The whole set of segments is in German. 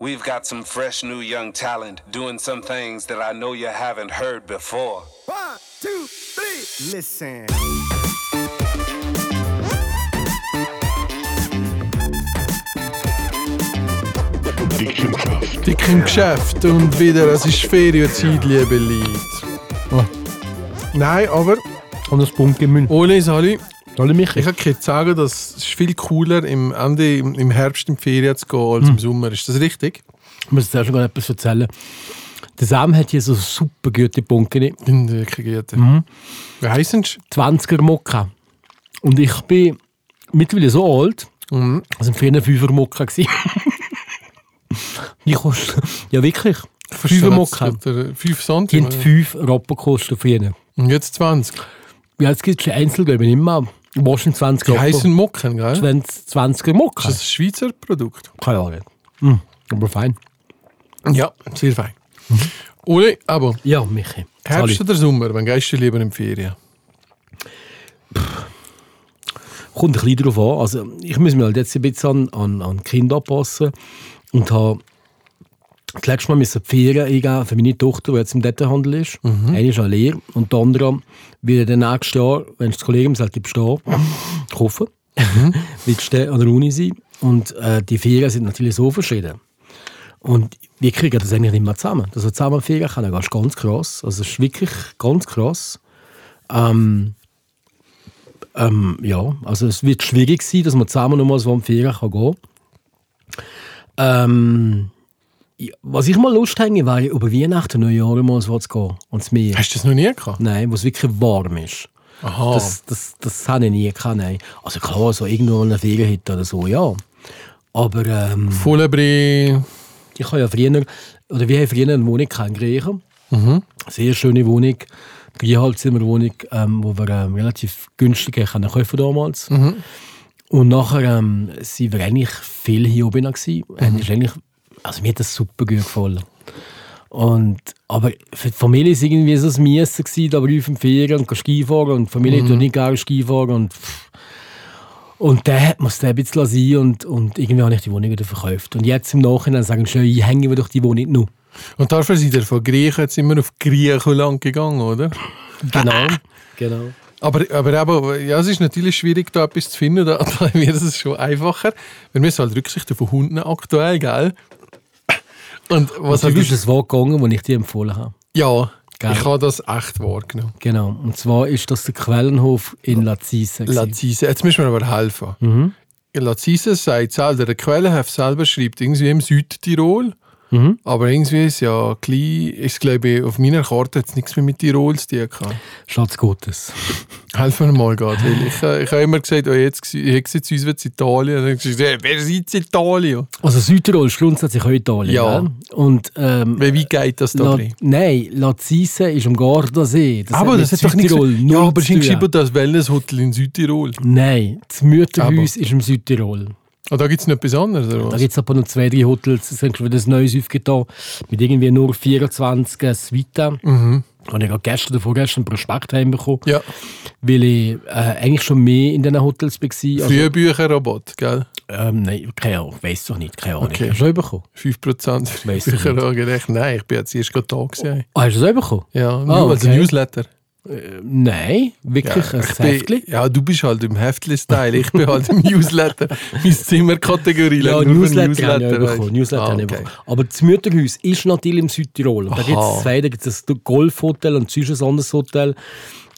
We've got some fresh new young talent doing some things that I know you haven't heard before. One, two, three. Listen. Dick im Geschäft und wieder, es ist Ferienzeit, liebe Leute. Oh. Nein, aber Und das Punkt Müll. ohne Sali, Alle mich. ich kann sagen, dass es viel cooler im Ende, im im Herbst in die Ferien zu gehen als im Sommer. Ist das richtig? Ich muss dir schon mal etwas erzählen. Der Sam hat hier so super gute Punkte. In wirklich gut. Wie heißen sie? 20er Mokka. Und ich bin mittlerweile so alt, Mhm. also früher ein 5er Mokka gewesen. Die kosten, ja wirklich, 5er Mokka. 5 Die haben Cent. 5 Rappen gekostet früher. Und jetzt 20. Ja, jetzt gibt es schon Einzelgeld, nicht mehr. Waschen 20 Die Rappen. heißen Mocken, gell? 20, 20er Mokka. Ist das ein Schweizer Produkt? Keine Ahnung. Hm, aber fein. Ja, sehr fein. Uli, aber Ja, Michi. Herbst oder Sommer, wann gehst du lieber in die Ferien? Kommt ein bisschen darauf an. Also, ich muss mir halt jetzt ein bisschen an, an, an Kinder anpassen. Und habe das letzte Mal müssen Ferien eingeben für meine Tochter, die jetzt im Detailhandel ist. Eine ist an Lehre und die andere wird dann nächstes Jahr, wenn das Kollegium sagt, bestehen, kaufen. wird dann an der Uni sein. Und äh, die Ferien sind natürlich so verschieden. Und wir kriegen das eigentlich nicht mehr zusammen. Dass wir zusammen Ferien können, das ist ganz krass. Also es ist wirklich ganz krass. Ähm, ähm, ja, also es wird schwierig sein, dass man zusammen nochmal so am Ferien kann gehen ähm, ja, Was ich mal Lust hätte, wäre über Weihnachten, Neujahr mal so zu gehen. Und zu mir. Hast du das noch nie gehabt? Nein, wo es wirklich warm ist. Aha. Das, das, das habe ich nie gehabt, nein. Also klar, so irgendwo in einer Ferienhütte oder so, ja. Aber ähm, Vollebri. ich habe ja früher, oder wir haben früher eine Wohnung in Griechen. Sehr schöne Wohnung. Dreieinhalbzimmerwohnung, ähm, wo wir ähm, relativ günstig können kaufen damals. Und nachher ähm, sind wir eigentlich viel hier oben gewesen. Ist eigentlich, also mir hat das super gut gefallen. Und, aber für die Familie war es irgendwie so ein Miessen, gewesen, da bei Ferien und Skifahren. Und die Familie tut nicht gerne Skifahren. Und, pff. und dann es dann ein bisschen sein und, und irgendwie habe ich die Wohnung wieder verkauft. Und jetzt im Nachhinein sagen sie, ich hänge doch die Wohnung noch. Und dafür seid ihr von Griechen jetzt immer auf Griechenland gegangen, oder? Genau. genau. Aber, aber eben, ja, es ist natürlich schwierig, da etwas zu finden. Da, da wird es schon einfacher. Wir müssen halt Rücksicht auf Hunden aktuell, gell? Und was hat du bist das? Wort gegangen, das ich dir empfohlen habe. Ja, Gell? ich habe das echt wahrgenommen. Genau. Und zwar ist das der Quellenhof in Lazise. Lazise, jetzt müssen wir aber helfen. Mhm. Lazise sagt selber, der Quellenheft selber schreibt irgendwie im Südtirol. Mhm. Aber irgendwie ist ja klein, ist glaube ich, auf meiner Karte jetzt nichts mehr mit Tirol zu tun gehabt. Schatz Gottes. Helfen wir mal gerade, weil ich, äh, ich habe immer gesagt, oh, jetzt, jetzt jetzt uns wird's Italien. Und dann gesagt, hey, wer ist Italien? Also Südtirol ist grundsätzlich auch Italien. Ja. Und ähm, Wie geht das da La drin? Nein, Lazise ist am Gardasee. Das aber das hat doch Südtirol Ja, aber tun. geschrieben, das Wellnesshotel in Südtirol. Nein, das Mütterhaus ist im Südtirol. Ah, da gibt es noch etwas anderes, oder Da was? gibt es aber noch zwei, drei Hotels. Es ist schon wieder ein neues aufgetan. Mit irgendwie nur 24 Suiten. Mhm. Habe ich gerade gestern oder vorgestern einen Prospekt heimbekommen. Ja, Weil ich äh, eigentlich schon mehr in diesen Hotels war. Also, früher Bücherrabatt, gell? ähm, nein, keine Ahnung. Weiss doch nicht. Keine Ahnung. Okay. Hast du schon bekommen? 5% Weiss ich Bücherrabatt. Nein, ich bin jetzt erst gerade da gewesen. Ah, hast du das auch bekommen? Ja, als okay. Newsletter. Nein, wirklich ein ich bin, Heftchen. ja, du bist halt im Heftli-Style, ich bin halt im Newsletter. Meine Zimmerkategorie Ja, Newsletter, habe ich auch Newsletter, bekommen. Newsletter Ah, okay. bekommen. Aber das Mütterhaus ist natürlich im Südtirol. Und da gibt es zwei, da gibt es das Golfhotel und sonst ein anderes Hotel.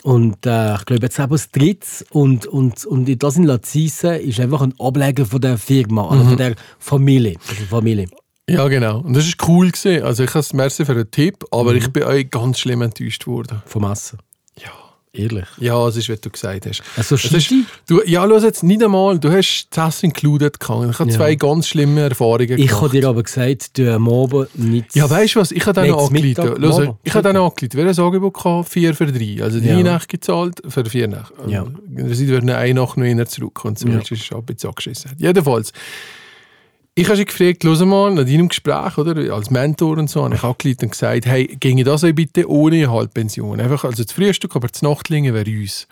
Und äh, ich glaube jetzt eben das dritte. Und, und, und das in Lazise ist einfach ein Ableger von der Firma, also Mhm. von der Familie. Eine Familie. Ja, genau. Und das ist cool. Also ich habe merci für den Tipp, Mhm. aber ich bin euch ganz schlimm enttäuscht worden. Vom Essen. Ja. Ehrlich. Ja, es ist, wie du gesagt hast. Also Es ist, du, ja, los jetzt nicht einmal. Du hast das included gehabt. Ich habe Ja. zwei ganz schlimme Erfahrungen Ich gemacht. habe dir aber gesagt, du am Abend nicht. Ja, weißt du was? Ich habe dann angeleitet. Los, ich habe dann angeleitet. Wer ein Angebot gehabt? Vier für drei. Also drei Ja. Nächte gezahlt für vier Nächte. Ja. Wir sind werden eine Nacht noch zurück und so Ja. ist es ein bisschen angeschissen. Jedenfalls. Ich habe sie gefragt, los mal, nach deinem Gespräch, oder, als Mentor und so, habe ich angeleitet und gesagt, hey, ginge das auch bitte ohne Halbpension? Einfach, also das Frühstück, aber das Nachtlinge wäre uns.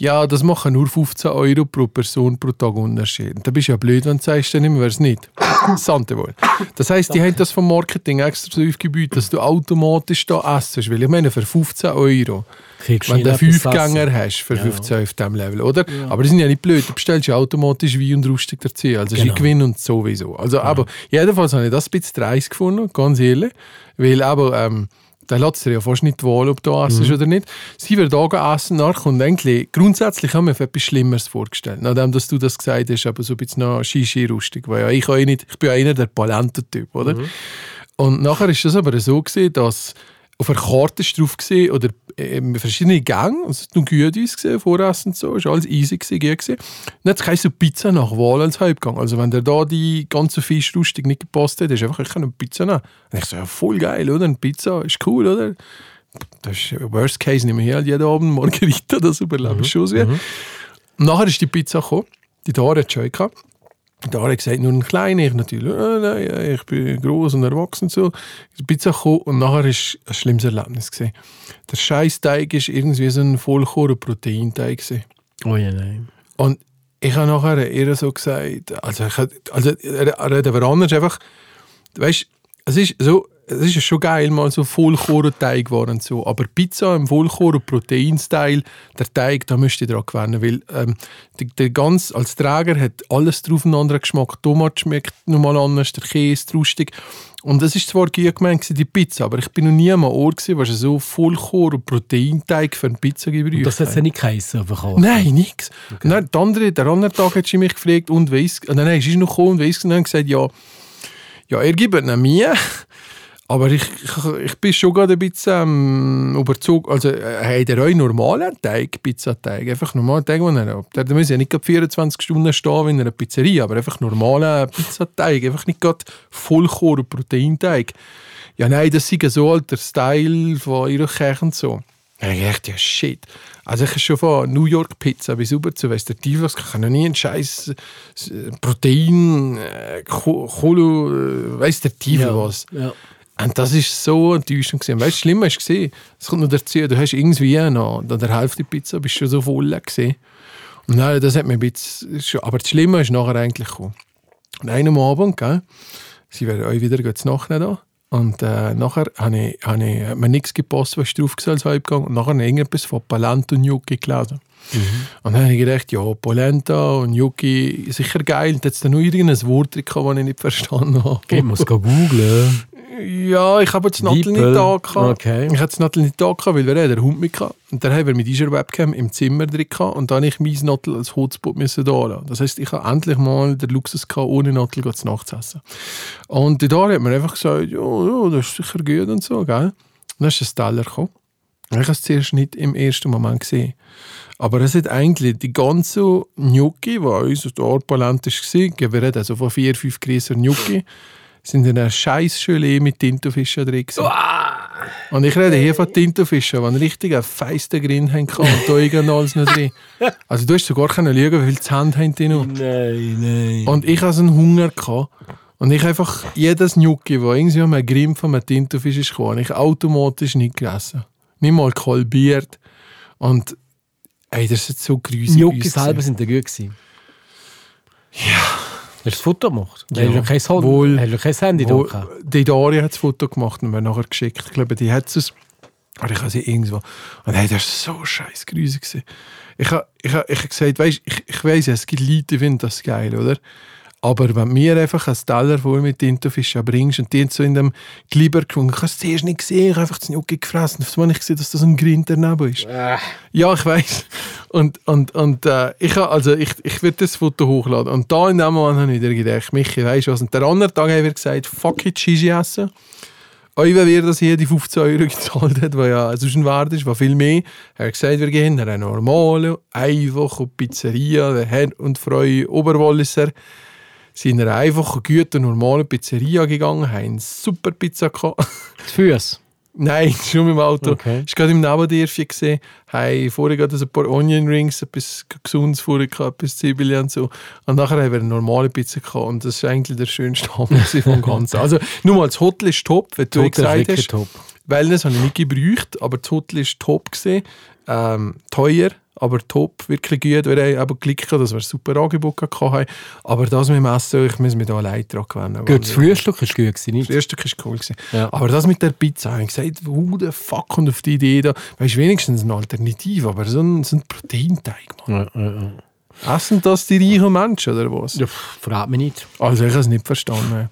Ja, das machen nur 15 Euro pro Person pro Tag Unterschied. Da bist du ja blöd, wenn du sagst, dann nehmen wir es nicht. Sante wohl. Das heisst, die haben das vom Marketing extra so aufgebaut, dass du automatisch da essst. Weil ich meine, für 15 Euro, Kriegst wenn du einen Fünfgänger essen. hast, für 15 auf diesem Level, oder? Aber die sind ja nicht blöd, du bestellst ja automatisch Wein und Rustig dazu. Also ist Genau. ein Gewinn und sowieso. Also, aber jedenfalls habe ich das ein bisschen dreist gefunden, ganz ehrlich. Weil aber, ähm, da lässt dir ja fast nicht Wahl, ob du essen Mhm. oder nicht. Sie da gehen essen, nachher kommt eigentlich, grundsätzlich haben wir etwas Schlimmeres vorgestellt. Nachdem, dass du das gesagt hast, aber so ein bisschen noch Shishi-rustig. Weil ja, ich, auch nicht, ich bin ja einer der Palento-Typ, oder? Mhm. Und nachher ist das aber so gewesen, dass auf der Karte drauf gesehen oder ähm, verschiedene Gänge, also es noch gut ausgesehen, Voressen und so, ist alles easy gewesen, gut gewesen. Und jetzt kannst du Pizza nach Wahl als Hauptgang. Also wenn dir da die ganze Fischrustung nicht gepasst hat, ist einfach, ich kann eine Pizza nehmen. Und ich so, ja voll geil, oder? Eine Pizza ist cool, oder? Das ist Worst Case, nehmen wir halt jeden Abend Margarita, das überlebe ich schon sehr. Und nachher ist die Pizza gekommen, die Dara hat schon gehabt. Da hat er gesagt, nur ein kleiner. Ich natürlich, äh, nein, äh, ich bin groß und erwachsen und so. Die Pizza gekommen und nachher war ein schlimmes Erlebnis. Gewesen. Der Scheißteig war irgendwie so ein Vollkorn-Proteinteig. gewesen. Oh ja, nein. Und ich habe nachher eher so gesagt, also, ich, also hat aber anders einfach, weißt es ist so, es ist schon geil, mal so Vollkornteig war und so, aber Pizza im Vollkorn-Proteinstyle, der Teig, da müsste ich dran gewöhnen, weil ähm, der, der ganz, als Träger hat alles drauf einen anderen Geschmack. Tomat schmeckt nochmal anders, der Käse, die Rustig. Und es ist zwar gut gemeint, die Pizza, aber ich bin noch nie am Ort gewesen, wo sie so Vollkorn-Proteinteig für eine Pizza gebraucht Und das hat haben. ja nicht geheißen Karte. Nein, nichts. Und dann, der, andere, der andere Tag hat sie mich gefragt, und weiss, und dann ist sie noch gekommen und weiss, und dann gesagt, ja, ja, er gibt ihn mir. Aber ich, ich, ich bin schon gerade ein bisschen ähm, überzeugt. Also, äh, hat er auch normalen Teig, Pizzateig? Einfach normalen Teig, den er hat. Der muss ja nicht gerade 24 Stunden stehen wie in einer Pizzeria, aber einfach normalen Pizzateig. Einfach nicht gerade Vollkorn-Proteinteig. Ja, nein, das ist so der Style von ihrer Kirche und so. Ja, ich dachte, ja, shit. Also ich habe schon von New York Pizza bis über zu Teufel, was, ich kann noch nie einen scheiß äh, Protein, äh, Ko- Kolo, äh, weiss der Teufel was. Ja. Und das ist so enttäuschend gewesen. Weißt du, das Schlimme ist gesehen, es kommt noch dazu, du hast irgendwie noch, an der Hälfte Pizza bist schon so voll gesehen. Und nein, das hat mir ein bisschen, schon- aber das Schlimme ist nachher eigentlich gekommen. Und einem Abend, gell, sie werden euch wieder nachher da. Und äh, nachher habe ich, habe ich, hat mir nichts gepasst, was drauf war als Halbgang. Und nachher habe ich irgendetwas von Polenta und Gnocchi gelesen. Und dann habe ich gedacht, ja, Polenta und Gnocchi, sicher geil. Und jetzt da noch irgendein Wort drin, das ich nicht verstanden habe. Ich muss googeln. Ja, ich habe jetzt Nattel nicht da gehabt. Okay. Ich hatte Nattel nicht da gehabt, weil wir hatten den Hund mit gehabt. Und dann haben wir mit dieser Webcam im Zimmer drin gehabt und dann ich mein Nattel als Hotspot müssen da lassen. Das heisst, ich habe endlich mal den Luxus gehabt, ohne Nattel zu Nacht zu essen. Und da hat man einfach gesagt, ja, ja, das ist sicher gut und so, gell? Und dann ist ein Teller gekommen. Ich habe es zuerst nicht im ersten Moment gesehen. Aber es hat eigentlich die ganze Gnocchi, die uns aus der Orpalent war, wir reden also von vier, fünf Gräser Gnocchi, sind in einer scheiß Gelee mit Tintofischen drin. gewesen. Und ich rede hier von Tintofischen, die einen richtigen feisten Grin haben und da irgend alles noch drin. Also du hast sogar können schauen, wie viel Zähne haben die noch. Nein, nein. Und ich hatte einen Hunger. Gehabt. Und ich einfach jedes Gnocchi, das irgendwie um einen Grimm von einem Tintenfisch ist habe ich automatisch nicht gegessen. Nicht mal kolbiert. Und ey, das ist so gruselig. Gnocchi selber sind da gut gewesen. Ja. Hast du das Foto gemacht? Ja. Hast du kein, Hand, Wohl. hast du kein Handy da Wo, gehabt? die Daria hat das Foto gemacht und mir nachher geschickt. Ich glaube, die hat es. Aber ich habe sie irgendwo. Und hey, das war so scheiß gewesen. Ich habe ich ha, ich ha gesagt, weißt, ich, ich weiss, es gibt Leute, die finden das geil, oder? Aber wenn mir einfach einen Teller voll mit Tintenfischen bringst und die so in dem Glibber gefunden, ich habe es zuerst nicht gesehen, ich habe einfach das Gnocchi gefressen. Auf einmal ich gesehen, dass das ein Grind daneben ist. Ja, ich weiß. Und, und, und äh, ich, also ich, ich werde das Foto hochladen. Und da in dem Moment habe ich wieder gedacht, Michi, weißt du was? Und der andere Tag haben wir gesagt, fuck it, Shishi essen. Auch wenn wir das hier die 15 Euro gezahlt hat, was ja sonst ein Wert ist, was viel mehr. Er hat gesagt, wir gehen in eine normale, einfache Pizzeria. Der Herr und Frau Oberwalliser sind in eine einfache, gute, normale Pizzeria gegangen, haben eine super Pizza gehabt. Die Füße. Nein, schon mit dem Auto. Okay. Ich gerade im Nebendörfchen gesehen. Hey, vorher gerade ein paar Onion Rings, etwas Gesundes vorher gehabt, etwas Zwiebeln und so. Und nachher haben wir eine normale Pizza gehabt. Und das ist eigentlich der schönste Abend vom Ganzen. Also, nur mal, das Hotel ist top, wie du gesagt hast. top. Wellness habe ich nicht gebraucht, aber das Hotel ist top gesehen. Ähm, teuer, aber top, wirklich gut. Wir haben eben Glück gehabt, dass wir ein super Angebot haben. Aber das mit dem Essen, ich muss mich da allein dran gewöhnen. Gut, das Frühstück war gut, gewesen, nicht? Das Frühstück war cool. Gewesen. Ja. Aber das mit der Pizza, habe ich gesagt, who the fuck kommt auf die Idee da? Weißt wenigstens eine Alternative, aber so ein, so ein Proteinteig, Mann. Ja, ja. Essen das die reichen Menschen, oder was? Ja, fragt mich nicht. Also ich habe es nicht verstanden.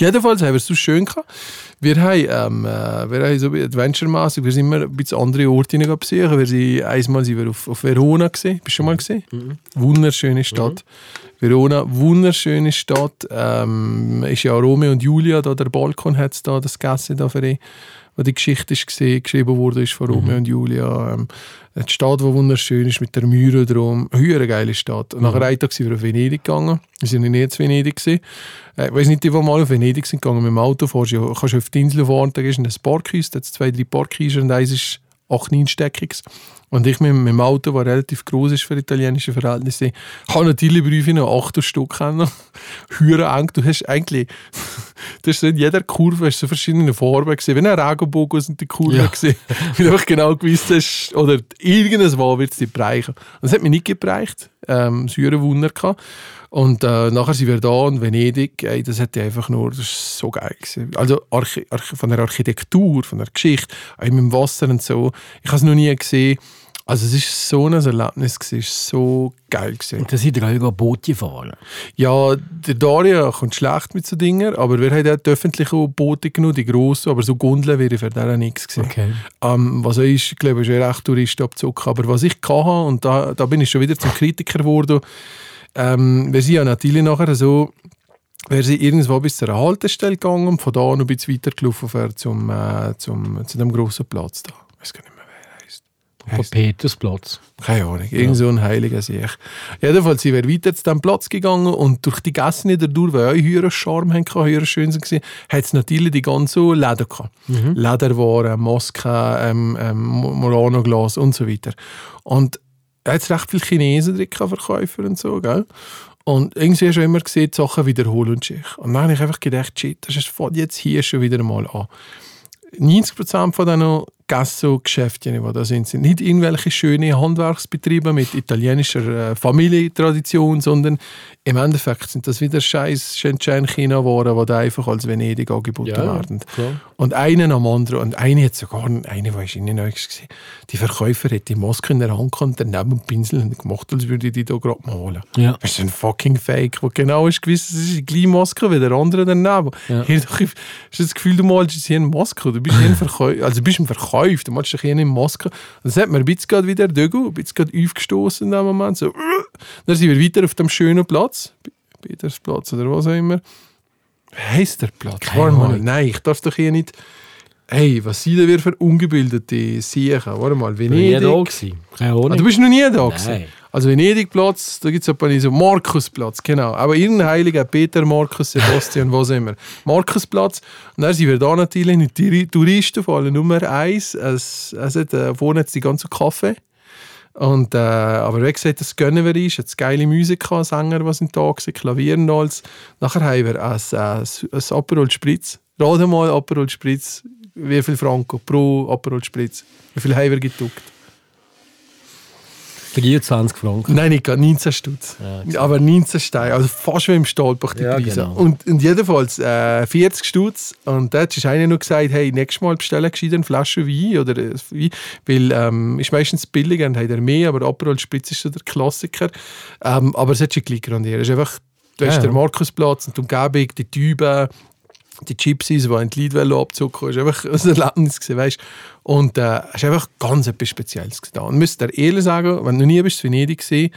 Jedenfalls haben wir es so schön gehabt. Wir haben, ähm, äh, wir haben so adventure-mässig, wir sind immer ein bisschen andere Orte besuchen. Wir sind, einmal sind wir auf, auf Verona gesehen. Bist du schon mal gesehen? Wunderschöne Stadt. Verona, wunderschöne Stadt. Ähm, ist ja Romeo und Julia, da der Balkon hat es da, das Gasse da für ihn, wo die Geschichte ist gesehen, geschrieben wurde ist von Romeo und Julia. Ähm, eine Stadt, die wunderschön ist, mit der Mühre drum. Eine geile Stadt. Und nach einem Tag sind wir auf Venedig gegangen. Wir sind noch nie zu Venedig gewesen. Äh, Ich weiß nicht, die, die mal auf Venedig sind gegangen mit dem Auto, fährst, du- kannst auf die Insel fahren, da ist ein Parkhaus, da hat zwei, drei Parkhäuser und eins ist 8, 9 Steckiges. Und ich mit, mit dem Auto, das relativ groß ist für italienische Verhältnisse, habe natürlich Briefe noch 8 Stück kennen. Höher eng. Du hast eigentlich, du hast in jeder Kurve hast so verschiedene Farben gesehen. Wie ein Regenbogen sind die Kurven Ja. gesehen. Weil du einfach genau gewusst hast, oder irgendwas war, wird es dich bereichen. Und es hat mich nicht gebereicht. Ähm, hat Wunder gehabt. Und äh, nachher sind wir da in Venedig. Ey, das hat einfach nur, das ist so geil gewesen. Also Archi Archi von der Architektur, von der Geschichte, auch mit dem Wasser und so. Ich habe es noch nie gesehen. Also es ist so ein Erlebnis es ist so geil gewesen. Und da sind wir alle Boote fahren. Ja, der Daria kommt schlecht mit so Dingen, aber wir haben auch die öffentlichen Boote genommen, die grossen, aber so Gondeln wäre für den nichts gewesen. Okay. Ähm, was auch ist, ich glaube, ist ja recht Touristenabzug. Aber was ich hatte, und da, da bin ich schon wieder zum Kritiker geworden, ähm, wir sind ja natürlich nachher so, wir sind irgendwo bis zur Haltestelle gegangen und von da noch ein bisschen weiter gelaufen für zum, äh, zum, zu dem grossen Platz da. Ich weiß gar nicht mehr. Von Petersplatz. Keine Ahnung, irgend so ein heiliger Sieg. Jedenfalls sind wir weiter zu diesem Platz gegangen und durch die Gassen nicht durch, weil auch höheren Charme hatten, höher schön waren, hat es natürlich die ganzen Läden gehabt. Lederwaren, Masken, ähm, ähm, Murano-Glas und so weiter. Und er hat recht viele Chinesen drin, Verkäufer und so, gell? Und irgendwie hast du immer gesehen, die Sachen wiederholen sich. Und dann habe ich einfach gedacht, shit, das ist- fängt jetzt hier schon wieder mal an. 90% von diesen Gasso-Geschäften, die da sind, sind nicht irgendwelche schönen Handwerksbetriebe mit italienischer äh, Familientradition, sondern im Endeffekt sind das wieder scheiß Shenzhen-China-Waren, die da einfach als Venedig angeboten Ja, werden. klar. Und einen am anderen. Und eine hat sogar, eine war in neu gesehen. Die Verkäufer hat die Maske in der Hand gehabt daneben einen Pinsel und gemacht, als würde die da gerade malen. Ja. Das ist ein fucking Fake, wo genau ist gewiss, das ist die gleiche Maske wie der andere daneben. Ja. Hier, hast du das Gefühl, du malst jetzt hier eine Maske? Du bist hier ein Verkäufer, also du bist ein Verkäufer, du malst dich hier eine Maske. Und das hat mir ein bisschen wieder Dögo, ein bisschen aufgestoßen in dem Moment. So, dann sind wir weiter auf dem schönen Platz, Petersplatz oder was auch immer. Heisst der Platz? Keine Warte mal, nein, ich darf doch hier nicht... Hey, was sind denn wir für ungebildete Siechen? Warte mal, Ich war nie Venedig... da. Keine Ahnung. Ah, du bist noch nie da gewesen? Also Venedig-Platz, da gibt es so Markusplatz, genau. Aber irgendein Heiliger, Peter, Markus, Sebastian, was immer. Markusplatz. Und dann sind wir da natürlich mit die Touristen, vor allem Nummer eins. Es, es hat, äh, vorne die ganze Kaffee. Und, äh, aber wie gesagt, das gönnen wir uns. Jetzt geile Musik, gehabt, Sänger, die sind da waren, Klavier und alles. Nachher haben wir ein, ein, ein Aperol Spritz. Rate mal, Aperol Spritz, wie viel Franco pro Aperol Spritz? Wie viel haben wir geduckt? 23 Franken. Nein, nicht gerade, 19 Stutz. Ja, aber 19 Steine, also fast wie im Stahlbach die Ja, Preise. genau. Und, und jedenfalls äh, 40 Stutz. Und da hat einer noch gesagt, hey, nächstes Mal bestellen gescheiter eine Flasche Wein oder äh, Wein, weil ähm, ist meistens billiger und hat er mehr, aber Aperol Spritz ist so der Klassiker. Ähm, aber es hat schon gleich grandiert. Es ist einfach, du Ja, hast den Markusplatz und die Umgebung, die Tüben, die Gypsies, die in die Lidwelle abzucken, ist einfach ein Erlebnis gewesen, weißt? Und äh, es ist einfach ganz etwas Spezielles gewesen. Und muss dir ehrlich sagen, wenn du nie bist in Venedig gesehen,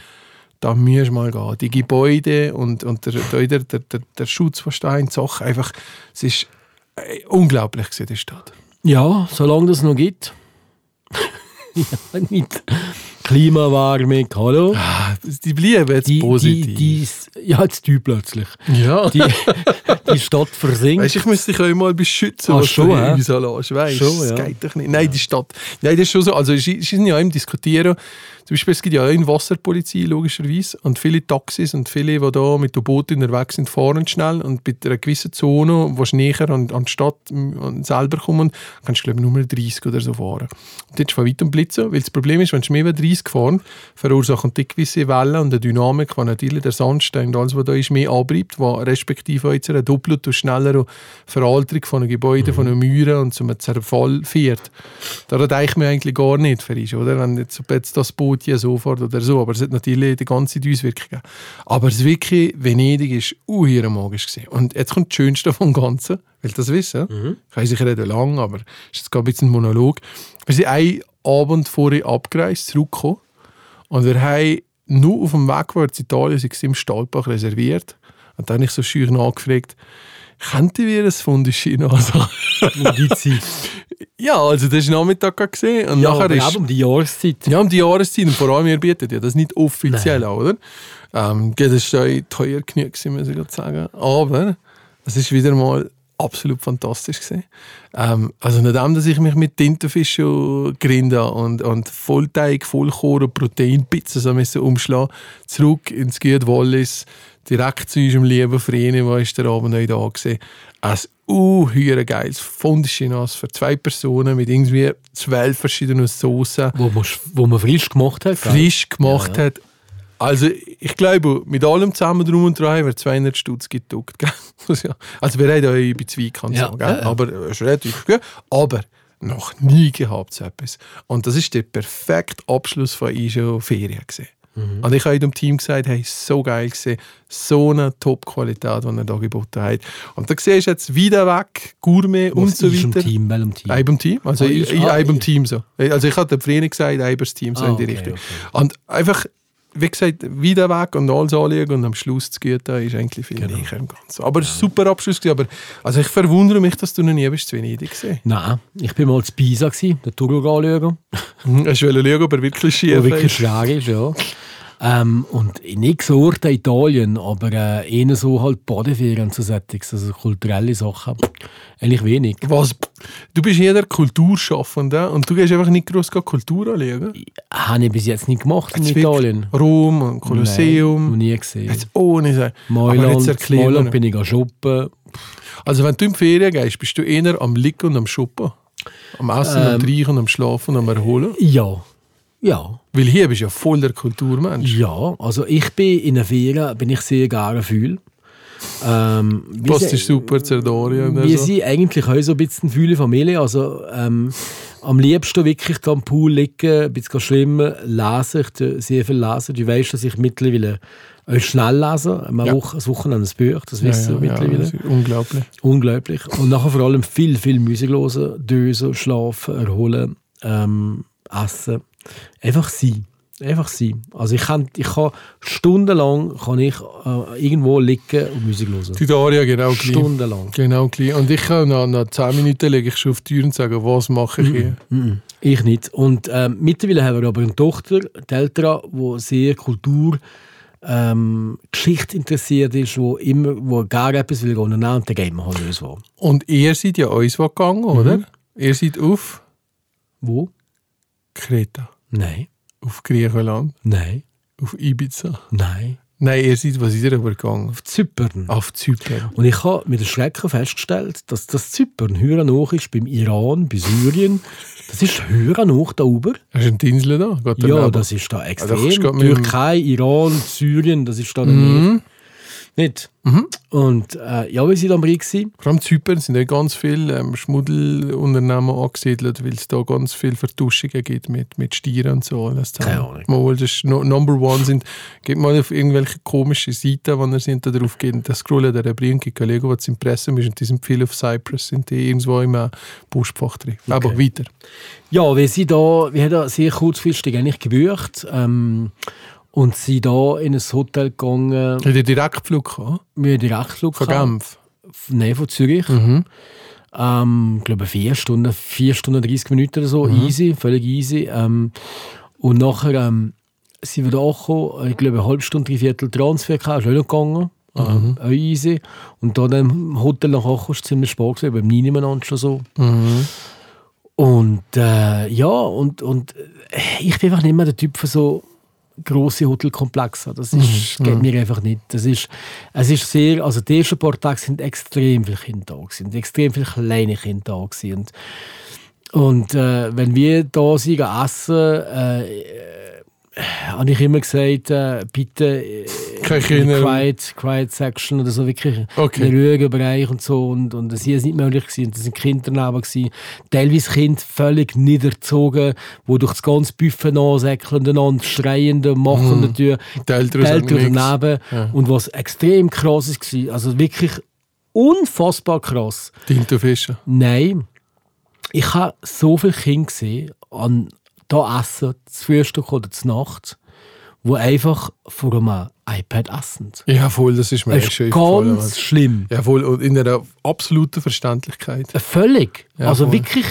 da musst du mal gehen. Die Gebäude und, und der, der, der, der, Schutz, was da in Sachen einfach, es ist äh, unglaublich gewesen, die Stadt. Ja, solange das noch gibt. ja, nicht. Klimawarmung, hallo? Ah, die bleiben jetzt die, positiv. Die, die, ja, jetzt die plötzlich. Ja. Die, die Stadt versinkt. Weißt, ich müsste dich auch mal beschützen, ah, was schon, du ja? lässt. Weißt, schon, das geht doch nicht. Nein, die Stadt. Nein, das ist schon so. Also, sie sind ja im Diskutieren. Zum Beispiel, es gibt ja auch eine Wasserpolizei, logischerweise. Und viele Taxis und viele, die da mit dem Boot unterwegs sind, fahren schnell. Und bei einer gewissen Zone, wo du näher an, an die Stadt an selber kommen, kannst du, glaube ich, nur 30 oder so fahren. Und jetzt von weitem blitzen, weil das Problem ist, wenn du mehr als 30 Eisgefahren, verursachen gewisse Wellen und eine Dynamik, die natürlich der Sandstein und alles, was da ist, mehr antreibt, was respektive jetzt eine doppelte und schnellere Veralterung von einem Gebäude, mhm. von einer Mühre und zum Zerfall führt. Da ich mir eigentlich gar nicht für ist, oder? Wenn jetzt, jetzt das Boot hier so fährt oder so, aber es hat natürlich die ganze Auswirkungen. Aber das wirklich Venedig ist unheimlich magisch gewesen. Und jetzt kommt das Schönste vom Ganzen weil das wissen, Mhm. ich weiß, ich rede lang, aber es ist jetzt gerade ein bisschen ein Monolog. Wir sind einen Abend vorher abgereist, zurückgekommen und wir haben nur auf dem Weg, wo in Italien sind, im Stahlbach reserviert. Und dann habe ich so schür nachgefragt, könnten wir ein Fundeschino haben? Um die Zeit. ja, also das war Nachmittag gesehen und ja, nachher aber ist... um die Jahreszeit. Ja, um die Jahreszeit. Und vor allem, ihr bietet ja das nicht offiziell an, oder? Ähm, das ist ja teuer genug, muss ich sagen. Aber es ist wieder mal absolut fantastisch. Ähm, also nachdem, dass ich mich mit Tintenfisch grinde und, und Vollteig, Vollkorn, Proteinpizza so müssen umschlagen, zurück ins Güte Wallis, direkt zu unserem lieben Vreni, der ist der Abend heute da gewesen. Ein unheuer geiles Fondchinas für zwei Personen mit irgendwie zwölf verschiedenen Soßen Wo man, wo man frisch gemacht hat. frisch gemacht Ja. hat. Also ich glaube, mit allem zusammen drum und dran haben wir 200 Stutz gedruckt. Also wir haben ja ein bisschen Wein Ja, so, ja, ja. aber es ist relativ gut. Aber noch nie gehabt so etwas. Und das ist der perfekte Abschluss von unserer Ferien gewesen. Mhm. Und ich habe dem Team gesagt, hey, so geil gesehen, so eine Top-Qualität, die er da geboten hat. Und da siehst du jetzt wieder weg, Gourmet und Was so ist im weiter. Team? Welchem Team? Einem Team, also Ah, ich, ich, ah, einem Team so. Also ich hatte Vreni gesagt, Eibers Team so Ah, in die okay, Richtung. okay. Und einfach, wie gesagt, wieder weg und alles anlegen und am Schluss zu Güte ist eigentlich viel Genau. näher im Ganzen. Aber es war ein super Abschluss. Aber also ich verwundere mich, dass du noch nie bist zu Venedig gesehen Nein, ich bin mal zu Pisa, gewesen, den Turok anschauen. Mhm. Hast du wollen schauen, ob er wirklich schief wirklich ist? schwer ist, ja. Ähm, und nicht so Orte Italien, aber äh, eher so halt Badeferien und so Settings, also kulturelle Sachen. Eigentlich wenig. Was? Du bist hier der Kulturschaffende und du gehst einfach nicht groß Kultur anschauen? Habe ich bis jetzt nicht gemacht in Jetzt Italien. Rom und Nein, Kolosseum. nie gesehen. Jetzt ohne sein. Mailand, Mailand bin ich shoppen. Also wenn du in Ferien gehst, bist du eher am Liegen und am Shoppen? Am Essen, am Ähm. Trinken, am Schlafen, am Erholen? Ja. Ja. Weil hier bist du ja voll der Kulturmensch. Ja, also ich bin in den Ferien bin ich sehr gerne fühl. Ähm, Passt ist super zu und Wir so. sind eigentlich auch so ein bisschen viele Familie. Also, ähm, am liebsten wirklich am Pool liegen, ein bisschen schwimmen, lesen. Ich sehr viel lesen. Du weißt, dass ich mittlerweile auch schnell lese. Am Ja. Woche, ein Wochenende ein Buch, das Ja, wissen ja, ja, mittlerweile. ist unglaublich. Unglaublich. Und nachher vor allem viel, viel Musik hören, dösen, schlafen, erholen, ähm, essen. Einfach sein. Einfach sein. Also ich kann, ich kann stundenlang kann ich, äh, irgendwo liegen und Musik hören. Die Daria genau gleich. Stundenlang. Genau gleich. Und ich kann nach, nach 10 Minuten lege ich schon auf die Tür und sage, was mache ich hier? Ich nicht. Und ähm, mittlerweile haben wir aber eine Tochter, die Eltern, die sehr Kultur, ähm, Geschichte interessiert ist, wo immer, wo gerne etwas will unternehmen und dann gehen wir halt uns wo. Und ihr seid ja uns gegangen, oder? Mhm. Ihr seid auf Wo? Kreta, Nein. auf Griechenland, Nein. auf Ibiza. Nein. Nein, ihr seid, was ist ihr aber gegangen? Auf Zypern. Auf Zypern. Und ich habe mit Schrecken festgestellt, dass das Zypern höher noch ist beim Iran, bei Syrien. Das ist höher noch da oben. Hast du eine Insel da? Ja, das ist da da extrem. dem- Türkei, Iran, Syrien, das ist da mhm. Nicht. Und äh, ja, wir sind am Rhein gewesen. Vor allem Zypern sind ja ganz viele ähm, Schmuddelunternehmen angesiedelt, weil es da ganz viele Vertuschungen gibt mit, mit Stieren und so alles. Keine Ahnung. Mal, das ist no, Number One sind, geht mal auf irgendwelche komischen Seiten, wo ihr sind, da drauf geht das scrollen der Brinke Kollegen, was im Impressum ist und die sind viel auf Cyprus, sind die irgendwo im äh, Buschfach drin. Aber weiter. Ja, wir sind da, wir haben da sehr kurzfristig eigentlich gebucht ähm, und sind da in ein Hotel gegangen. Hat ihr Direktflug gehabt? Wir haben Direktflug Von gehabt. Genf? Nein, von Zürich. Mhm. Ähm, ich glaube vier Stunden, vier Stunden 30 Minuten oder so, Mhm. easy, völlig easy. Ähm, und nachher ähm, sind wir da angekommen, ich glaube eine halbe Stunde, drei Viertel Transfer gehabt, ist auch noch gegangen. Mhm. Ähm, auch easy. Und da dann im Hotel nachher angekommen, ist ziemlich spät gewesen, beim nie miteinander schon so. Mhm. Und äh, ja, und, und äh, ich bin einfach nicht mehr der Typ für so grosse Hotelkomplexe. Das ist, geht mir einfach nicht. Das ist, es ist sehr, also die ersten paar Tage sind extrem viele Kinder da gewesen, extrem viele kleine Kinder da gewesen. Und, und äh, wenn wir da sind, essen, äh, habe ich immer gesagt, äh, bitte äh, Keine in die Kinder. Quiet, Quiet Section oder so, wirklich Okay. in den ruhigen Bereich und so. Und, und das hier ist nicht möglich gewesen. Und das sind Kinder daneben gewesen. Teilweise Kinder völlig niedergezogen, die durch das ganze Buffet nachsäckeln und schreiend und machen tun. Die Eltern Eltern daneben. Ja. Und was extrem krass war, also wirklich unfassbar krass. Tinto Fischer. Nein, ich habe so viele Kinder gesehen, an da essen, zu Frühstück oder zu Nacht, die einfach vor einem iPad essen. Ja, voll, das ist mir Das echt ist schon ganz Mann. schlimm. Ja, voll, und in einer absoluten Verständlichkeit. Äh, Völlig. Ja, also voll. wirklich,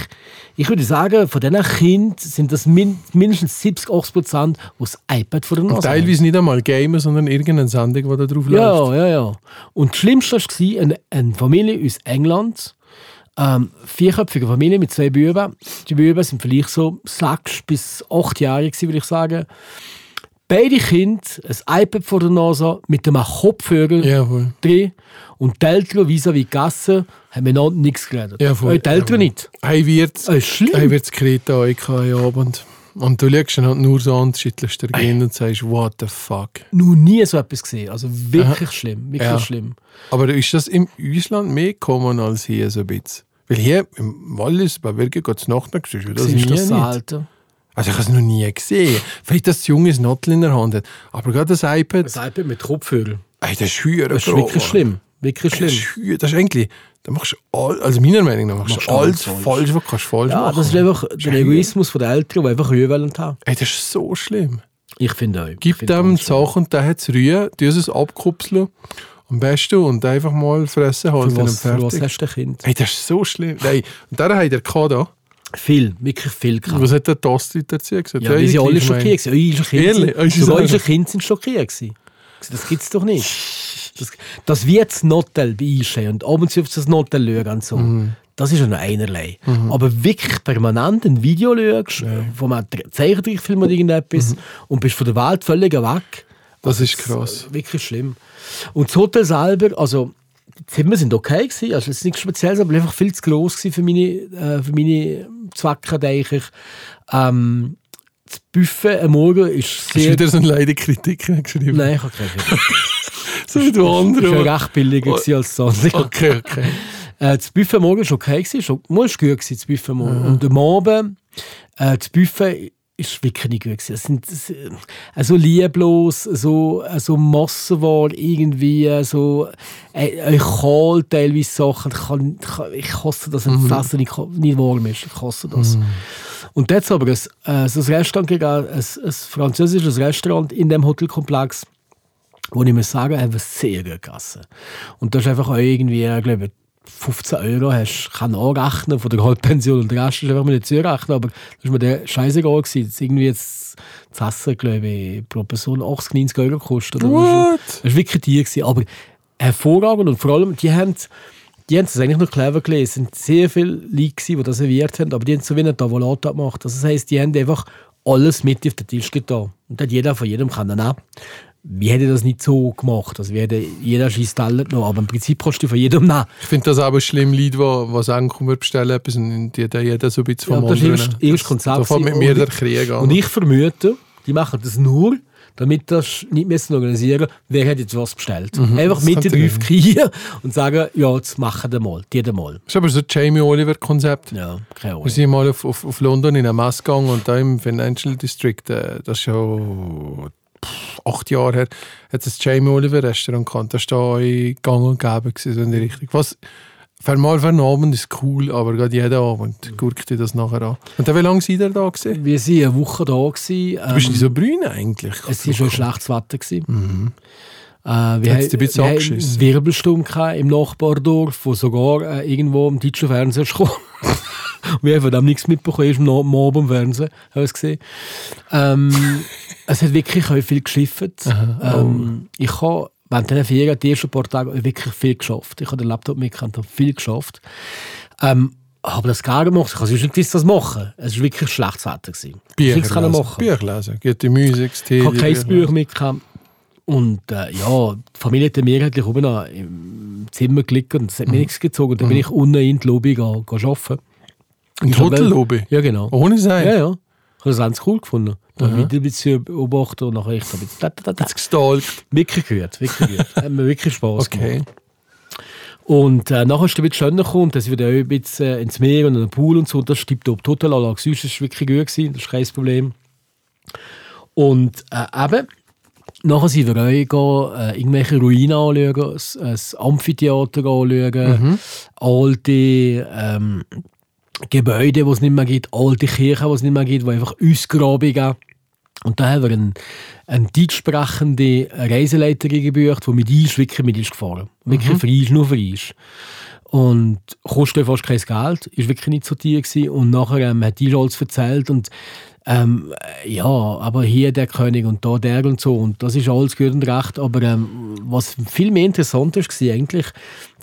ich würde sagen, von diesen Kindern sind das min mindestens 70, 80 Prozent, die das iPad vor der Und Nase haben. teilweise nicht einmal Gamer, sondern irgendeine Sendung, die da drauf läuft. Ja, ja, ja. Und das Schlimmste war eine, eine Familie aus England, ähm, vierköpfige Familie mit zwei Buben. Die Buben sind vielleicht so sechs bis acht Jahre, würde ich sagen. Beide Kinder, ein iPad vor der Nase mit einem Kopfhörer Ja, voll. drin. Und die Eltern, vis-à-vis gegessen, haben miteinander nichts geredet. Ja, voll. Äh, die Eltern nicht. Hey, wird wird's Kreta euch am Abend. Und du schaust dann halt nur so an, schüttelst dir Grin und sagst, what the fuck. Noch nie so etwas gesehen. Also wirklich schlimm. Wirklich Ja. schlimm. Aber ist das im Ausland mehr gekommen als hier so ein bisschen? Weil hier im Wallis, bei Birgit, geht es nachher, siehst du das du das. Alter? Also ich habe es noch nie gesehen. Vielleicht, dass das Junge ein Nottel in der Hand hat. Aber gerade das iPad, Das iPad mit Kopfhörer. ey, das ist schwer. Das ist wirklich schlimm. Wirklich Das schlimm. ist, schwer. das ist eigentlich, da machst du all, also meiner Meinung nach, machst du alles alles falsch, was du kannst falsch Ja, machen. das ist einfach der Scheiße. Egoismus der Eltern, die einfach Ruhe wollen haben. Ey, das ist so schlimm. Ich finde auch. Gib finde dem ganz die Sache und der hat es Ruhe, du es abkupseln. Am besten und einfach mal fressen halten Für was, für was hast du ein Kind? Ey, das ist so schlimm. Ey, und der hat er da. Viel, wirklich viel gehabt. Was hat der Tosti dazu gesagt? Ja, die sind alle schockiert. gewesen. Unsere Kinder Ehrlich? sogar unsere? Kinder sind schockiert. Das gibt es doch nicht. Das, das wird das Notel bei einstehen und abends auf das Notel schauen und so. Mhm. Das ist ja noch einerlei. Aber wirklich permanent ein Video schaust, wo man Zeichentrickfilm oder irgendetwas und bist von der Welt völlig weg. Mhm. Das ist Das krass. Wirklich schlimm. Und das Hotel selber, also die Zimmer sind okay gewesen, also es ist nichts Spezielles, aber einfach viel zu gross gewesen für meine, äh, für meine Zwecke, denke ich. Ähm, das Buffet am Morgen ist Hast du sehr... wieder so eine Leidenkritik geschrieben? Nein, ich habe keine So wie du Das war recht billiger gewesen als sonst. Okay, okay. Äh, das Buffet Morgen war okay, mal ist gut gewesen, das Buffet Morgen. Und am Abend, äh, das Buffet ist wirklich nicht gut gewesen. Es sind es, äh, so lieblos, so, äh, so Massenware irgendwie, äh, so äh, äh, kalt teilweise Sachen. Ich, kann, ich, hasse das, wenn das Essen nicht, nicht warm ist. Ich hasse das. Und jetzt aber ein, ein Restaurant gegeben, ein, ein französisches Restaurant in dem Hotelkomplex, wo ich muss sagen, haben sehr gut gegessen. Und da ist einfach auch irgendwie, ich glaube 15 Euro hast, kann anrechnen von der Halbpension und der Rest ist einfach mal nicht zurechnen, aber das war mir der scheißegal gewesen. Das irgendwie jetzt das Essen, glaube ich, pro Person 80, 90 Euro gekostet. Das war wirklich die, gewesen. aber hervorragend und vor allem, die haben die haben es eigentlich noch clever gelesen. Es sind sehr viele Leute, gewesen, die das serviert haben, aber die haben so wie eine Tavolata gemacht. Also das heisst, die haben einfach alles mit auf den Tisch getan. Und dann hat jeder von jedem können nehmen. Wie hätte das nicht so gemacht? Also hätte jeder schießt Teller noch, aber im Prinzip kannst du von jedem nehmen. Ich finde das aber schlimm, Leute, die, die sagen, komm, wir bestellen etwas und die dann jeder so ein bisschen Ja, vom das ist erst Konzept Da fängt mit mir Und- der Krieg an. Und ich vermute, die machen das nur, damit das nicht müssen organisieren wer hat jetzt was bestellt. Einfach Mhm, das mit den sein. kriegen und sagen, ja, jetzt machen wir mal, die mal. Das ist aber so ein Jamie Oliver-Konzept. Ja, keine Ahnung. Wir sind mal auf, auf, auf London in eine Messe gegangen und da im Financial District, äh, das ist schon pff, acht Jahre her, hat es das Jamie Oliver Restaurant gehabt. Das ist da in Gang und Gäbe gewesen, so in die Richtung. Was, für mal für einen Abend ist cool, aber gerade jeden Abend guckt ihr das nachher an. Und dann, wie lange seid ihr da gewesen? Wir waren eine Woche da. Gewesen, Du bist ähm, nicht so brüne eigentlich. Es war schon schlechtes Wetter. Gewesen. Mhm. Äh, wir bisschen wir haben Wirbelsturm im Nachbardorf, wo sogar äh, irgendwo im deutschen Fernsehen ist gekommen. wir haben von dem nichts mitbekommen, erst am Ab- am Abend im Fernsehen haben wir es gesehen. Ähm, es hat wirklich viel geschifft. Ähm, ich habe während diesen Ferien, die ersten paar Tage, wirklich viel geschafft. Ich habe den Laptop mitgehabt und habe viel geschafft. Ähm, habe das gerne gemacht. Ich habe sonst nicht gewusst, was machen. Es war wirklich schlechtes Wetter. gewesen. Ich Bücher nichts lesen. machen. Bücher lesen. Gute Musik, Tee. Ich habe kein Buch mitgehabt. Und äh, ja, die Familie hat mir halt oben im Zimmer gelegt und es hat mir nichts gezogen. Und dann bin ich unten in die Lobby go arbeiten. In die Hotellobby? Ja, genau. Ohne sein? Ja, ja. Ich habe das ganz cool gefunden. dann wieder ein bisschen beobachtet und nachher ich so ein bisschen da, da, da, da. Gestalkt. Wirklich gut, wirklich gut. Hat mir wirklich Spaß Okay. gemacht. Und äh, nachher ist es ein bisschen schöner gekommen, dass wieder auch ein bisschen äh, ins Meer und in den Pool und so. Das stimmt ob total Anlage. Sonst ist es wirklich gut gewesen, das ist kein Problem. Und äh, eben, nachher sind wir auch gehen, äh, irgendwelche Ruinen anschauen, ein, ein Amphitheater anschauen, alte ähm, Gebäude, die es nicht mehr gibt, alte Kirchen, die es nicht mehr gibt, die einfach Ausgrabungen und da haben wir einen, eine deutschsprechende Reiseleiterin gebucht, die mit uns wirklich mit uns gefahren Wirklich für uns, nur für uns. Und kostet fast kein Geld, ist wirklich nicht so teuer gewesen. Und nachher ähm, hat die alles erzählt und ähm, ja, aber hier der König und da der und so. Und das ist alles gut und recht, aber ähm, was viel mehr interessant ist, war eigentlich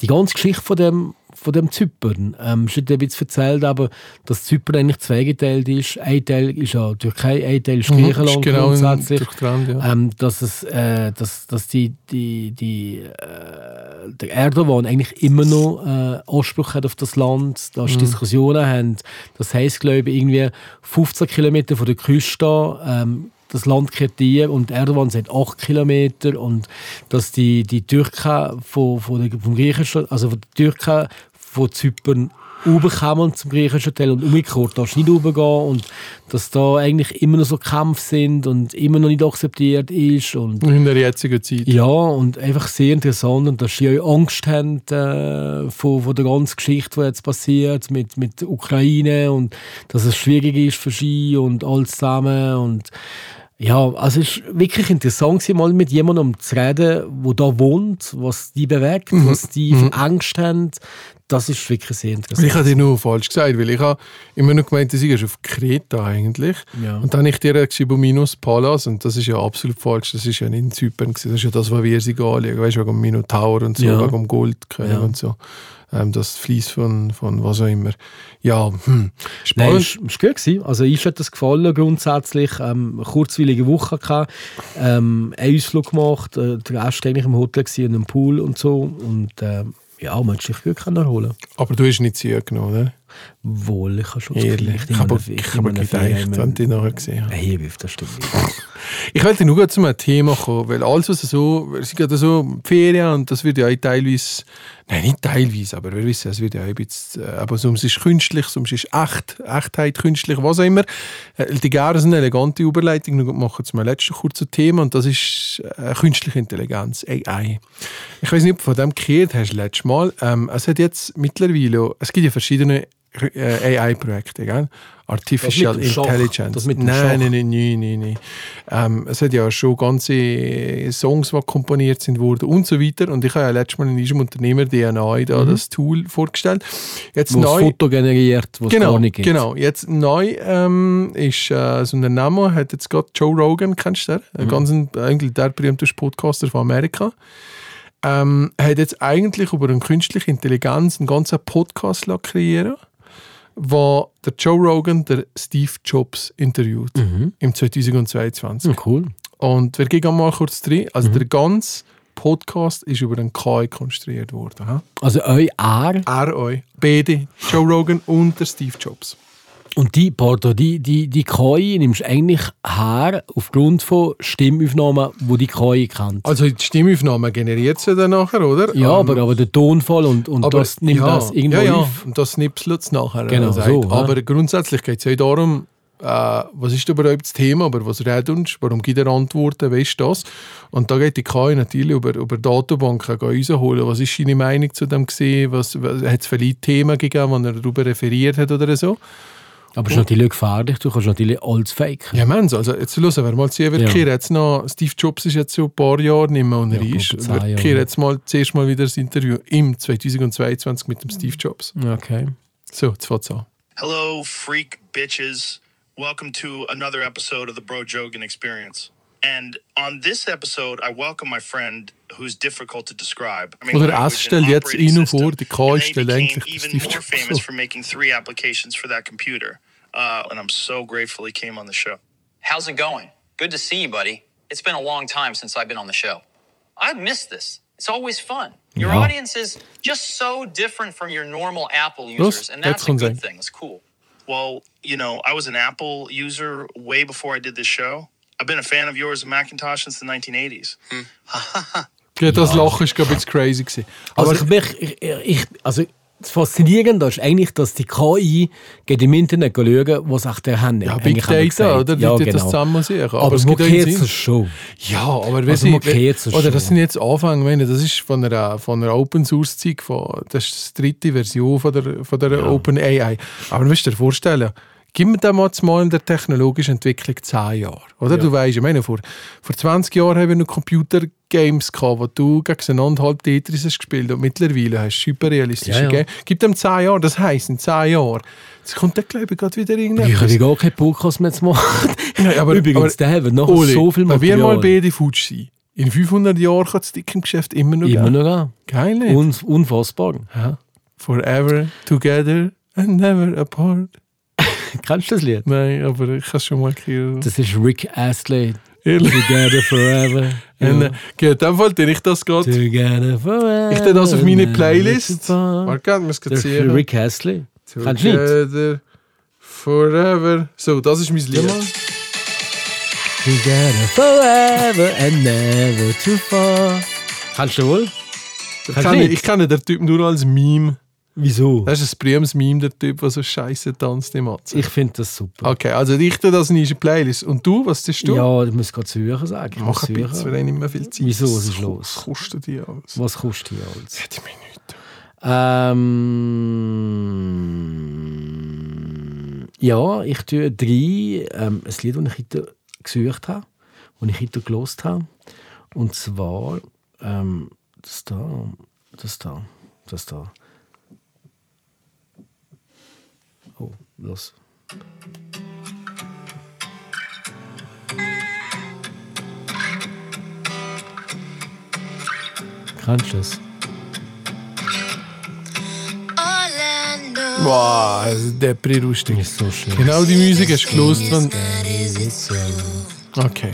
die ganze Geschichte von dem, von dem Zypern. Ähm, es wird ein bisschen erzählt, aber dass Zypern eigentlich zweigeteilt ist. Ein Teil ist ja Türkei, ein Teil ist Griechenland ist genau grundsätzlich. durchtrennt, ja. Ähm, dass, es, äh, dass, dass die, die, die, äh, der Erdogan eigentlich immer noch äh, Anspruch hat auf das Land, da Mhm. es Diskussionen haben. Das heisst, glaube ich, irgendwie 15 Kilometer von der Küste ähm, das Land kritiert und Erdogan sagt 8 Kilometer und dass die, die Türken von, von der, vom griechischen, also von der Türken von Zypern rüberkommen zum griechischen Teil und umgekehrt darfst du nicht rübergehen und dass da eigentlich immer noch so Kämpfe sind und immer noch nicht akzeptiert ist und In der jetzigen Zeit. ja, und einfach sehr interessant und dass sie auch Angst haben äh, von, von der ganzen Geschichte, die jetzt passiert mit, mit der Ukraine und dass es schwierig ist für sie und alles zusammen und ja, also es war wirklich interessant, mal mit jemandem zu reden, der da wohnt, was die bewegt, was die für Angst haben. Das ist wirklich sehr interessant. Ich habe dir nur falsch gesagt, weil ich habe immer noch gemeint, du seist auf Kreta eigentlich. Ja. Und dann habe ich dir geschrieben, Minus Palas, und das ist ja absolut falsch. Das ist ja nicht in Zypern. gewesen. Das ist ja das, was wir sie anschauen. Weißt du, wegen Minotaur und so, Ja. wegen Goldkönig Ja. und so. Ähm, das Fließ von, von was auch immer. Ja, hm. Nein, spannend. es war gut. Gewesen. Also, ich hat das gefallen grundsätzlich. Ähm, kurzweilige Woche gehabt, ähm, einen Ausflug gemacht, äh, der Rest eigentlich im Hotel gewesen, in einem Pool und so. Und ähm, ja, man hat sich gut erholen Aber du hast nicht Züge genommen, oder? Wohl, ich habe schon das Ehrlich. Gefühl, Ich habe ich habe gedacht, wenn ich nachher gesehen habe. Hey, das stimmt nicht. Ich wollte nur zu einem Thema kommen, weil alles, was so, es gibt ja so Ferien und das wird ja auch teilweise, nein, nicht teilweise, aber wir wissen, es wird ja auch ein bisschen, äh, aber sonst ist es künstlich, sonst ist es echt, Echtheit künstlich, was auch immer. Äh, Die gerne eine elegante Überleitung noch machen zu meinem letzten kurzen Thema und das ist äh, künstliche Intelligenz, AI. Ich weiß nicht, ob du von dem gehört hast letztes Mal. Ähm, es hat jetzt mittlerweile, es gibt ja verschiedene AI-Projekte, gell? Artificial Das. Intelligence. Das mit dem nein, nein, nein, nein, nein, nein. Ähm, es hat ja schon ganze Songs, die komponiert sind worden und so weiter. Und ich habe ja letztes Mal in diesem Unternehmer DNA da das Tool vorgestellt. Jetzt Wo neu, Foto generiert, was genau, gar nicht gibt. genau. Jetzt neu ähm, ist äh, so ein hat jetzt gerade Joe Rogan, kennst du den? Ein ganz ein, eigentlich der berühmteste Podcaster von Amerika. Ähm, hat jetzt eigentlich über eine künstliche Intelligenz einen ganzen Podcast kreieren wo der Joe Rogan der Steve Jobs interviewt im 2022. Hm, cool. Und wir gehen mal kurz rein. Also der ganze Podcast ist über einen KI konstruiert worden. ha? Also euch R Er euch. Beide, Joe Rogan und der Steve Jobs. Und die, pardon, die, die, die KI nimmst du eigentlich her aufgrund von Stimmaufnahmen, die die KI kennt. Also die Stimmaufnahme generiert sie dann nachher, oder? ja, Ähm, aber, aber der Tonfall und, und aber das nimmt ja, das irgendwo ja, ja. auf. Und das schnipselt es nachher. Genau, so, ja. aber grundsätzlich geht es ja darum, äh, was ist überhaupt das Thema, aber was redet uns, warum gibt er Antworten, wie ist das? Und da geht die KI natürlich über, über Datenbanken rausholen, was ist seine Meinung zu dem gesehen, was, was hat es vielleicht Themen gegeben, wo er darüber referiert hat oder so. Aber es ist natürlich gefährlich, du kannst natürlich alles fake. Ja, Mensch, also jetzt hören wir mal zu, wir Ja. kehren jetzt noch, Steve Jobs ist jetzt so ein paar Jahre nicht mehr und er Ja, ist. kehren Jahre. jetzt mal zuerst mal wieder das Interview im 2022 mit dem Steve Jobs. Okay. So, jetzt fängt's an. Hello, freak bitches. Welcome to another episode of the Bro Jogan Experience. And on this episode, I welcome my friend who's difficult to describe. I mean, Oder language es stellt jetzt operating ihn system, vor, die KI and then stellt became eigentlich even Steve more Jobs famous for making three applications for that computer. Uh, and I'm so grateful he came on the show. How's it going? Good to see you, buddy. It's been a long time since I've been on the show. I've missed this. It's always fun. Your Yeah. audience is just so different from your normal Apple users, and that's a kommt's good ein. thing. It's cool. Well, you know, I was an Apple user way before I did this show. I've been a fan of yours and Macintosh since the 1980s. Ja, das Lachen ist, glaube ich, jetzt crazy gewesen. Aber Also, ich, ich, ich, ich, also das Faszinierende ist eigentlich, dass die KI geht im Internet schauen, was auch der haben. ja, Big Data, gesagt. oder? Ja, Leute genau. das zusammen sehen. Aber, Aber es gibt es schon? Ja, aber Also, kennt's ja oder das schon. sind jetzt Anfänge, meine, das ist von einer, von einer Open Source von, das ist die dritte Version von der, von der Open AI. Aber du musst dir vorstellen, gib mir da mal in der technologischen Entwicklung 10 Jahre. Oder? Du weißt, ich meine, vor, vor 20 Jahren haben wir noch Computergames gehabt, wo du gegeneinander halb Tetris hast gespielt und mittlerweile hast du hyperrealistische Ja, ja. Games. Gib dem 10 Jahre, das heisst, in 10 Jahren, jetzt kommt der, glaube ich, gerade wieder Ich irgendetwas. habe gar keinen Podcast mehr zu machen. Nein, aber, Übrigens, der hat noch Oli, so viel wenn wir mal Material. beide futsch sein, in 500 Jahren kann das dicke Geschäft immer noch Immer geben. noch an. Geil, nicht? Un unfassbar. ja. Forever together and never apart. Kennst du das Lied? Nein, aber ich kann es schon mal gehört. Das ist Rick Astley. Ehrlich. Together forever. Und, Ja. okay, in dem Fall tue ich das gerade. Together forever. Ich tue das auf meine Playlist. Warte, wir müssen es sehen. Rick Astley. Kennst du nicht? Together forever. So, das ist mein Lied. Together forever and never too far. Kennst du wohl? Ich Kennst du kenne, ich kenne den Typ nur als Meme. Wieso? Das ist ein berühmtes Meme, der Typ, der so scheiße tanzt im Matze. Ich finde das super. Okay, also ich tue das in unsere Playlist. Und du, was tust du? Ja, ich muss gerade suchen sagen. Ich Mach ein bisschen, wir nicht mehr viel Zeit. Wieso? Was ist los? Was kostet die alles? Was kostet hier alles? Die Minute. Ähm, ja, ich tue drei, ähm, ein Lied, das ich heute gesucht habe, das ich heute gelost habe. Und zwar ähm, das da, das da, das da. Oh, los. Kannst du das? Boah, der lustig. Ist so schön. Genau die Musik hast du gelost, wenn... Okay.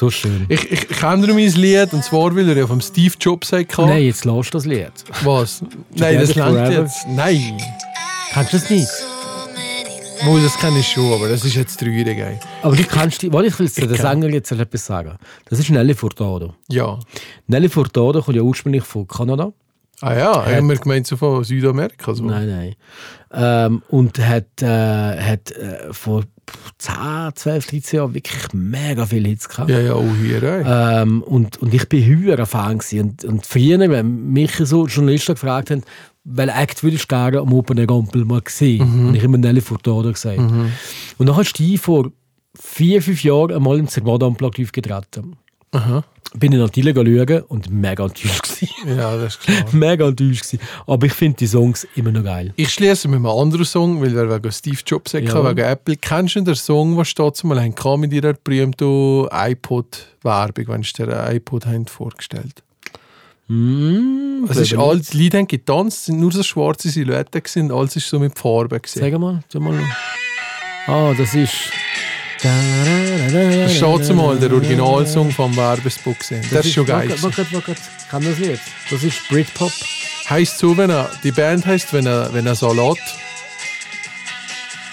So schön. Ich, ich, ich kenne nur mein Lied, und zwar, weil er ja vom Steve Jobs hatte. Nein, jetzt lass du das Lied. Was? Nein, das langt jetzt. Nein. Kannst du das nicht? Wohl, das kenne ich schon, aber das ist jetzt traurig. ey. Aber du kannst die, warte, ich will dir den kenn- Sänger jetzt etwas sagen. Das ist Nelly Furtado. Ja. Nelly Furtado kommt ja ursprünglich von Kanada. Ah ja, haben wir gemeint so von Südamerika. So. Nein, nein. Ähm, und hat, äh, hat äh, vor 10, 12, 13 Jahren wirklich mega viele Hits gehabt. Ja, ja, auch hier. ey. Ähm, und, und ich bin höher Fan gewesen. Und, und früher, wenn mich so Journalisten gefragt haben, welchen Act würdest du gerne am Open Air Gampel mal sehen? Und ich immer Nelly Furtado gesagt. Und dann hast du die vor vier, fünf Jahren einmal im Unplugged aufgetreten. Aha. Bin ich natürlich schauen und mega enttäuscht gewesen. Ja, das ist klar. mega enttäuscht gewesen. Aber ich finde die Songs immer noch geil. Ich schließe mit einem anderen Song, weil wir wegen Steve Jobs Ja. wegen Apple. Kennst du den Song, was dazu mal haben, kam mit ihrer berühmten iPod-Werbung, wenn sie der iPod haben vorgestellt Mm, Es ist alles, die Lieder haben getanzt, sind nur so schwarze Silhouetten alles ist so mit Farben gewesen. Sag mal, sag mal. Ah, das ist. Das ist dazu mal der Originalsong vom Werbespot gewesen. Das, ist schon geil. warte, warte. Kann das Lied? Das ist Britpop. Heißt so, wenn er, die Band heißt, wenn er, wenn er Salat.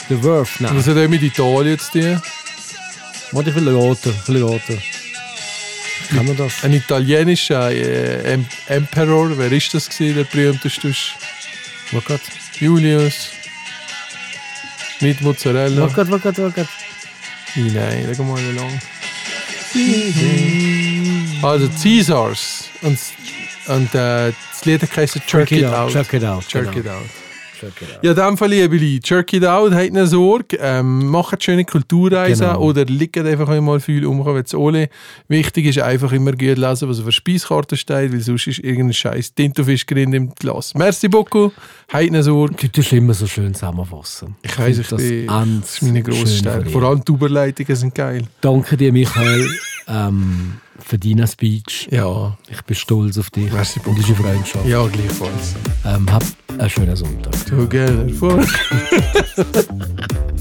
The Worth, nein. Das hat auch mit Italien zu tun. Warte, ich will raten. Kann man das? Ein italienischer äh, em Emperor, wer ist das gewesen, der berühmteste? Warte. Julius. Mit Mozzarella. Warte, warte, warte. Nein, nein, da mal lang. Also Caesars. Und, und äh, das Lied heisst Jerk It Out. Check it out. Jerk genau. It Out. Check. Ja, in dem Fall, liebe Leute, Jerk It Out, habt eine Sorge, ähm, macht schöne Kulturreisen Genau. oder liegt einfach einmal viel um, wenn es alle. Wichtig ist einfach immer gut lesen, was auf der Speiskarte steht, weil sonst ist irgendein scheiß Tintofisch drin im Glas. Merci beaucoup, habt eine Sorge. Du tust immer so schön zusammenfassen. Ich weiss, ich finde bin, das ist meine grosse Stärke. Vor allem die Überleitungen sind geil. Danke dir, Michael, ähm, für deinen Speech. Ja, Ich bin stolz auf dich Merci und unsere Freundschaft. ja, gleichfalls. Ähm, hab einen schönen Sonntag. Together for